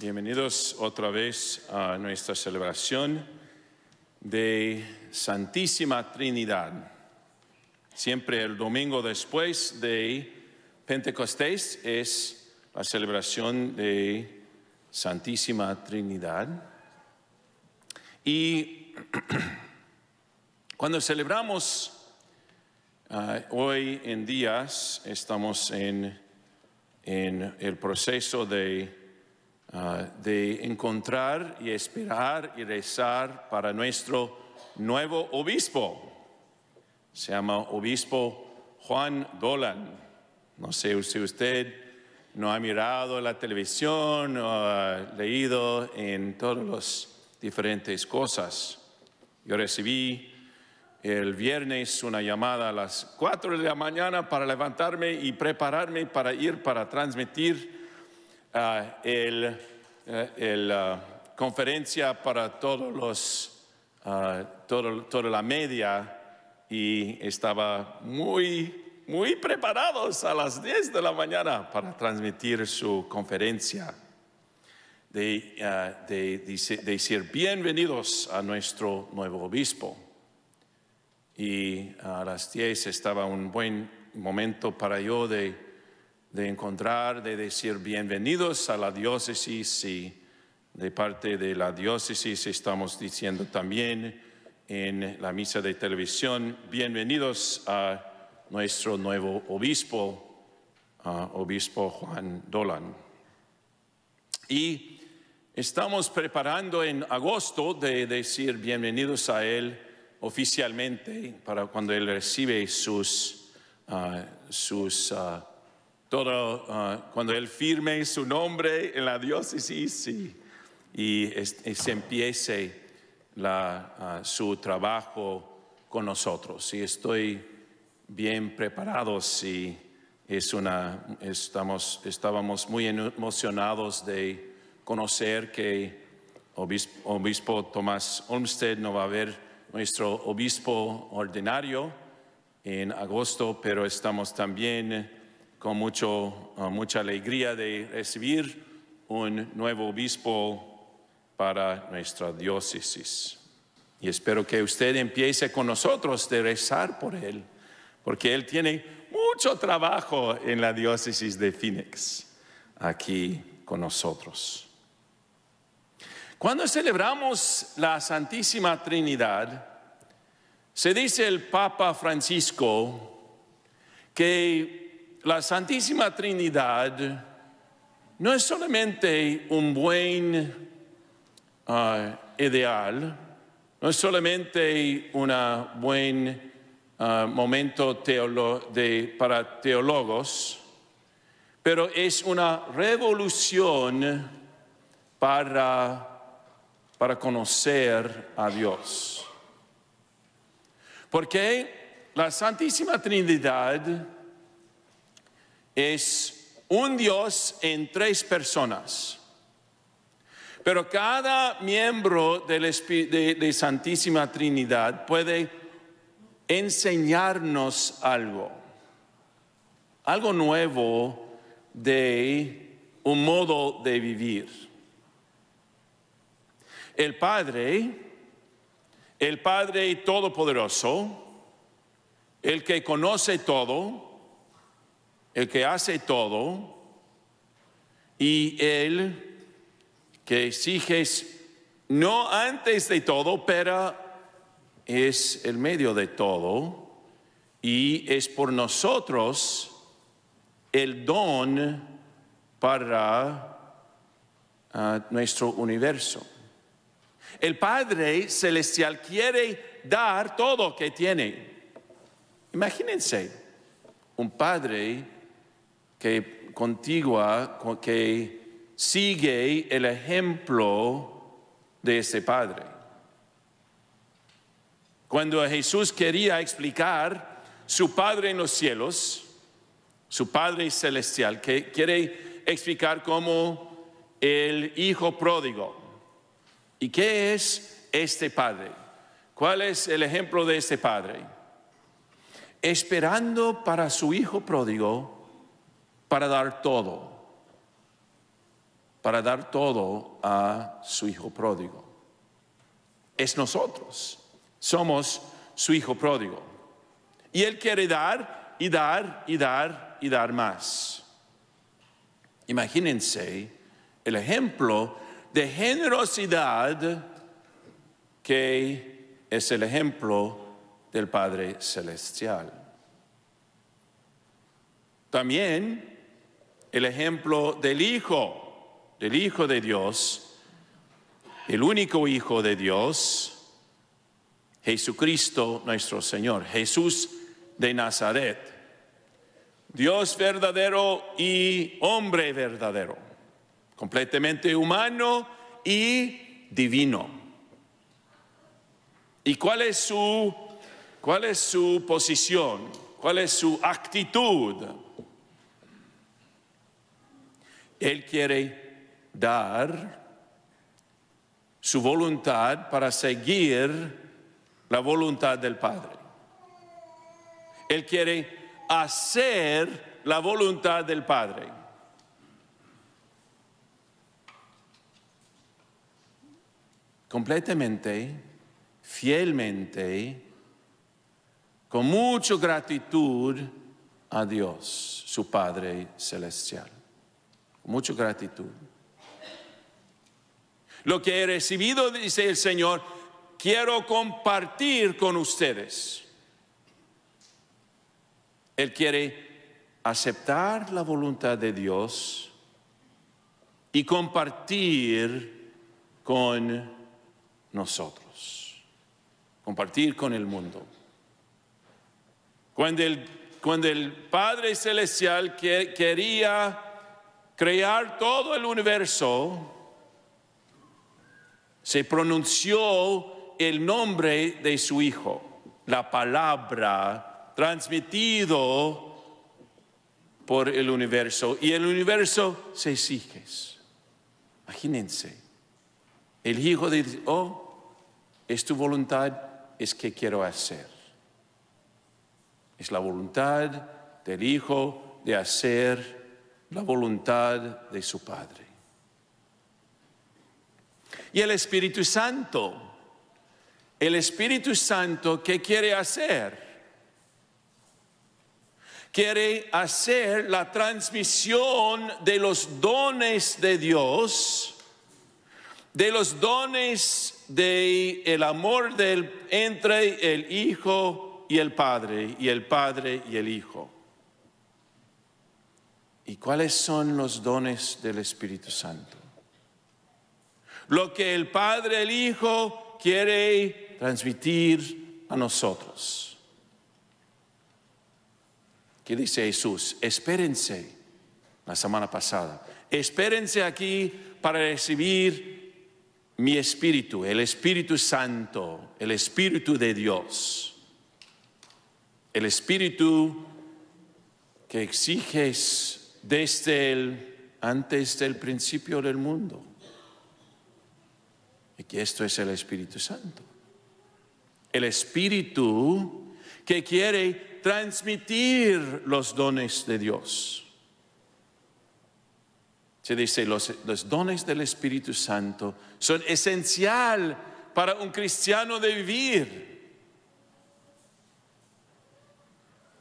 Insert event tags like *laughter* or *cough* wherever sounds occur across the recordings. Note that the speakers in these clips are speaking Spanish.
Bienvenidos otra vez a nuestra celebración de Santísima Trinidad. Siempre el domingo después de Pentecostés es la celebración de Santísima Trinidad. Y *clears throat* cuando celebramos ah, hoy en días, estamos en, en el proceso de Ah, de encontrar y esperar y rezar para nuestro nuevo obispo. Se llama obispo Juan Dolan. No sé si usted no ha mirado la televisión o ha leído en todas las diferentes cosas. Yo recibí el viernes una llamada a las 4 de la mañana para levantarme y prepararme para ir para transmitir Ah, el, eh, la conferencia para todos los, uh, toda la media y estaba muy, muy preparados a las 10 de la mañana para transmitir su conferencia. De, de, decir bienvenidos a nuestro nuevo obispo. Y a las 10 estaba un buen momento para yo de de encontrar, de decir bienvenidos a la diócesis y de parte de la diócesis estamos diciendo también en la misa de televisión, bienvenidos a nuestro nuevo obispo, obispo Juan Dolan. Y estamos preparando en agosto de decir bienvenidos a él oficialmente para cuando él recibe sus, ah, sus ah, todo, ah, cuando Él firme su nombre en la diócesis y, se empiece ah, su trabajo con nosotros. Y estoy bien preparado y es una, estamos, estábamos muy emocionados de conocer que obispo, obispo Tomás Olmsted no va a ver nuestro obispo ordinario en agosto, pero estamos también con mucho, ah, mucha alegría de recibir un nuevo obispo para nuestra diócesis. Y espero que usted empiece con nosotros de rezar por él, porque él tiene mucho trabajo en la diócesis de Phoenix, aquí con nosotros. Cuando celebramos la Santísima Trinidad, se dice el Papa Francisco que la Santísima Trinidad no es solamente un buen ah, ideal, no es solamente un buen ah, momento para teólogos, pero es una revolución para, para conocer a Dios. Porque la Santísima Trinidad es un Dios en tres personas. Pero cada miembro de, de Santísima Trinidad puede enseñarnos algo, algo nuevo de un modo de vivir. El Padre, el Padre Todopoderoso, el que conoce todo, el que hace todo, y el que exige no antes de todo, pero es el medio de todo, y es por nosotros el don para ah, nuestro universo. El Padre Celestial quiere dar todo que tiene. Imagínense, un Padre que contigua, que sigue el ejemplo de ese Padre. Cuando Jesús quería explicar su Padre en los cielos, su Padre celestial, que quiere explicar como el Hijo pródigo. ¿Y qué es este Padre? ¿Cuál es el ejemplo de este Padre? Esperando para su Hijo pródigo para dar todo. para dar todo a su hijo pródigo. Es nosotros, somos su hijo pródigo. Y Él quiere dar y dar y dar y dar más. Imagínense el ejemplo de generosidad que es el ejemplo del Padre Celestial. También el ejemplo del Hijo, del Hijo de Dios, el único Hijo de Dios, Jesucristo nuestro Señor, Jesús de Nazaret, Dios verdadero y hombre verdadero, completamente humano y divino. ¿Y cuál es su, cuál es su posición? ¿Cuál es su actitud? Él quiere dar su voluntad para seguir la voluntad del Padre. Él quiere hacer la voluntad del Padre. Completamente, fielmente, con mucha gratitud a Dios, su Padre Celestial mucha gratitud. Lo que he recibido, dice el Señor, quiero compartir con ustedes. Él quiere aceptar la voluntad de Dios y compartir con nosotros, compartir con el mundo. Cuando el, cuando el Padre Celestial quería crear todo el universo, se pronunció el nombre de su Hijo, la palabra transmitido por el universo. Y el universo se exige. Imagínense, el Hijo dice, oh, es tu voluntad, es que quiero hacer. Es la voluntad del Hijo de hacer la voluntad de su Padre. Y el Espíritu Santo, el Espíritu Santo, ¿qué quiere hacer? Quiere hacer la transmisión de los dones de Dios, de los dones del el amor del, entre el Hijo y el Padre, y el Padre y el Hijo. ¿Y cuáles son los dones del Espíritu Santo? Lo que el Padre, el Hijo quiere transmitir a nosotros. ¿Qué dice Jesús? Espérense la semana pasada. Espérense aquí para recibir mi espíritu, el Espíritu Santo, el Espíritu de Dios. El Espíritu que exiges desde el, antes del principio del mundo. Y que esto es el Espíritu Santo. El Espíritu que quiere transmitir los dones de Dios. Se dice, los, los dones del Espíritu Santo son esencial para un cristiano de vivir.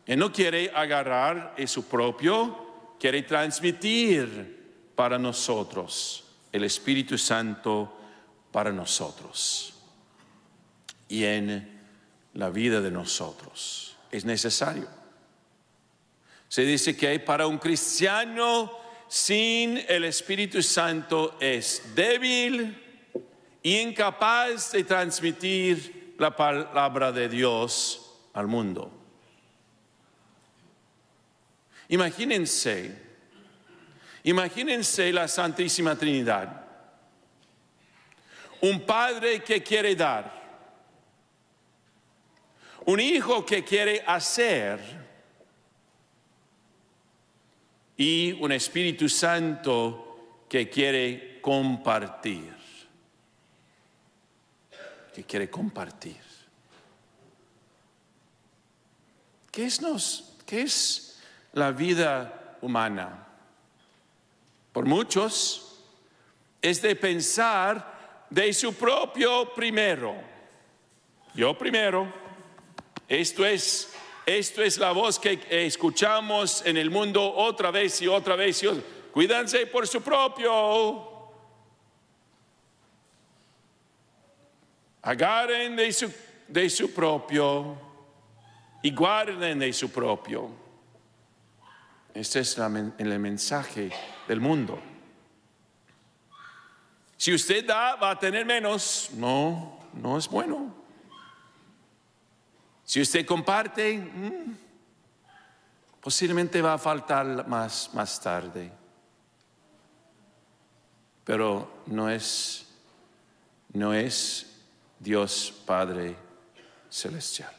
Él no quiere agarrar su propio quiere transmitir para nosotros el Espíritu Santo para nosotros y en la vida de nosotros. Es necesario. Se dice que para un cristiano sin el Espíritu Santo es débil incapaz de transmitir la palabra de Dios al mundo. Imagínense, imagínense la Santísima Trinidad. Un padre que quiere dar, un hijo que quiere hacer y un Espíritu Santo que quiere compartir, que quiere compartir. ¿Qué es, nos, qué es la vida humana. Por muchos, es de pensar de su propio primero. Yo primero. Esto es, esto es la voz que escuchamos en el mundo otra vez y otra vez. Cuídense por su propio. Agarren de su, de su propio y guarden de su propio. Este es el mensaje del mundo. Si usted da, va a tener menos. No, no es bueno. Si usted comparte, mm, posiblemente va a faltar más, más tarde. Pero no es, no es Dios Padre Celestial.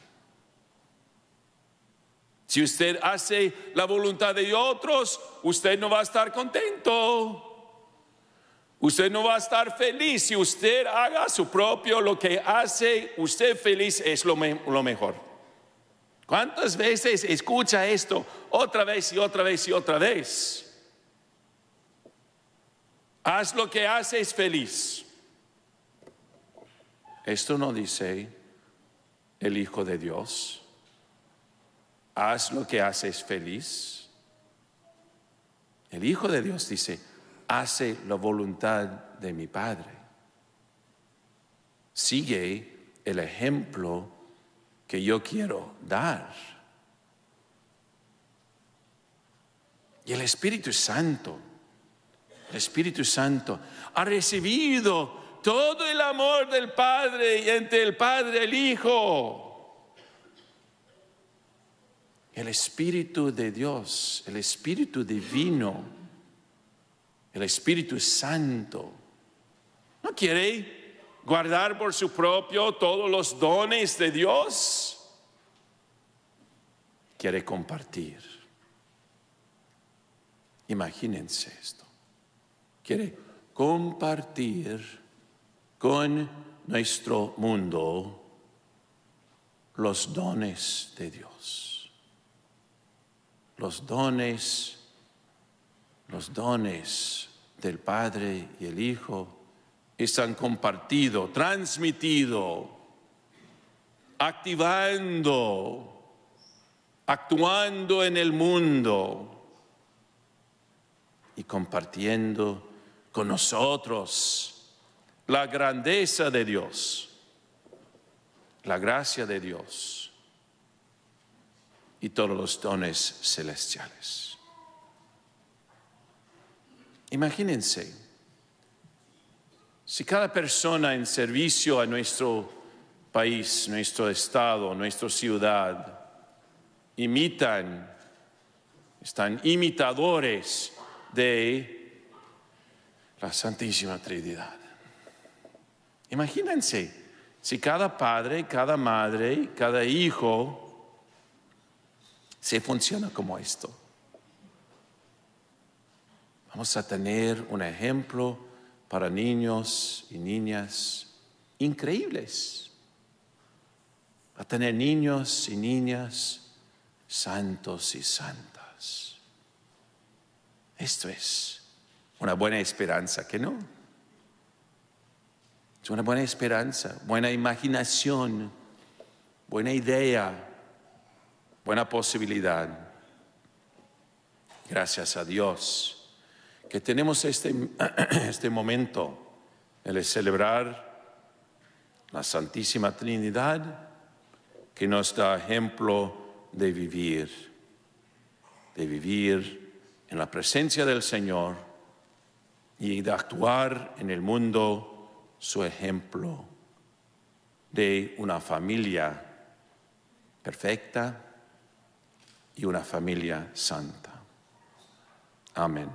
Si usted hace la voluntad de otros, usted no va a estar contento. Usted no va a estar feliz. Si usted haga su propio, lo que hace usted feliz es lo, mejor. ¿Cuántas veces escucha esto otra vez y otra vez y otra vez? Haz lo que haces feliz. Esto no dice el Hijo de Dios haz lo que haces feliz. El Hijo de Dios dice, hace la voluntad de mi Padre. Sigue el ejemplo que yo quiero dar. Y el Espíritu Santo, el Espíritu Santo ha recibido todo el amor del Padre y entre el Padre y el Hijo el Espíritu de Dios, el Espíritu Divino, el Espíritu Santo. ¿No quiere guardar por su propio todos los dones de Dios? Quiere compartir. Imagínense esto. Quiere compartir con nuestro mundo los dones de Dios los dones, los dones del Padre y el Hijo están compartidos, transmitidos, activando, actuando en el mundo y compartiendo con nosotros la grandeza de Dios, la gracia de Dios y todos los dones celestiales. Imagínense, si cada persona en servicio a nuestro país, nuestro estado, nuestra ciudad, imitan, están imitadores de la Santísima Trinidad. Imagínense si cada padre, cada madre, cada hijo se funciona como esto. Vamos a tener un ejemplo para niños y niñas increíbles. A tener niños y niñas santos y santas. Esto es una buena esperanza, ¿que no? Es una buena esperanza, buena imaginación, buena idea buena posibilidad. Gracias a Dios que tenemos este, *clears throat* este momento, el celebrar la Santísima Trinidad, que nos da ejemplo de vivir, de vivir en la presencia del Señor y de actuar en el mundo su ejemplo de una familia perfecta, y una familia santa. Amén.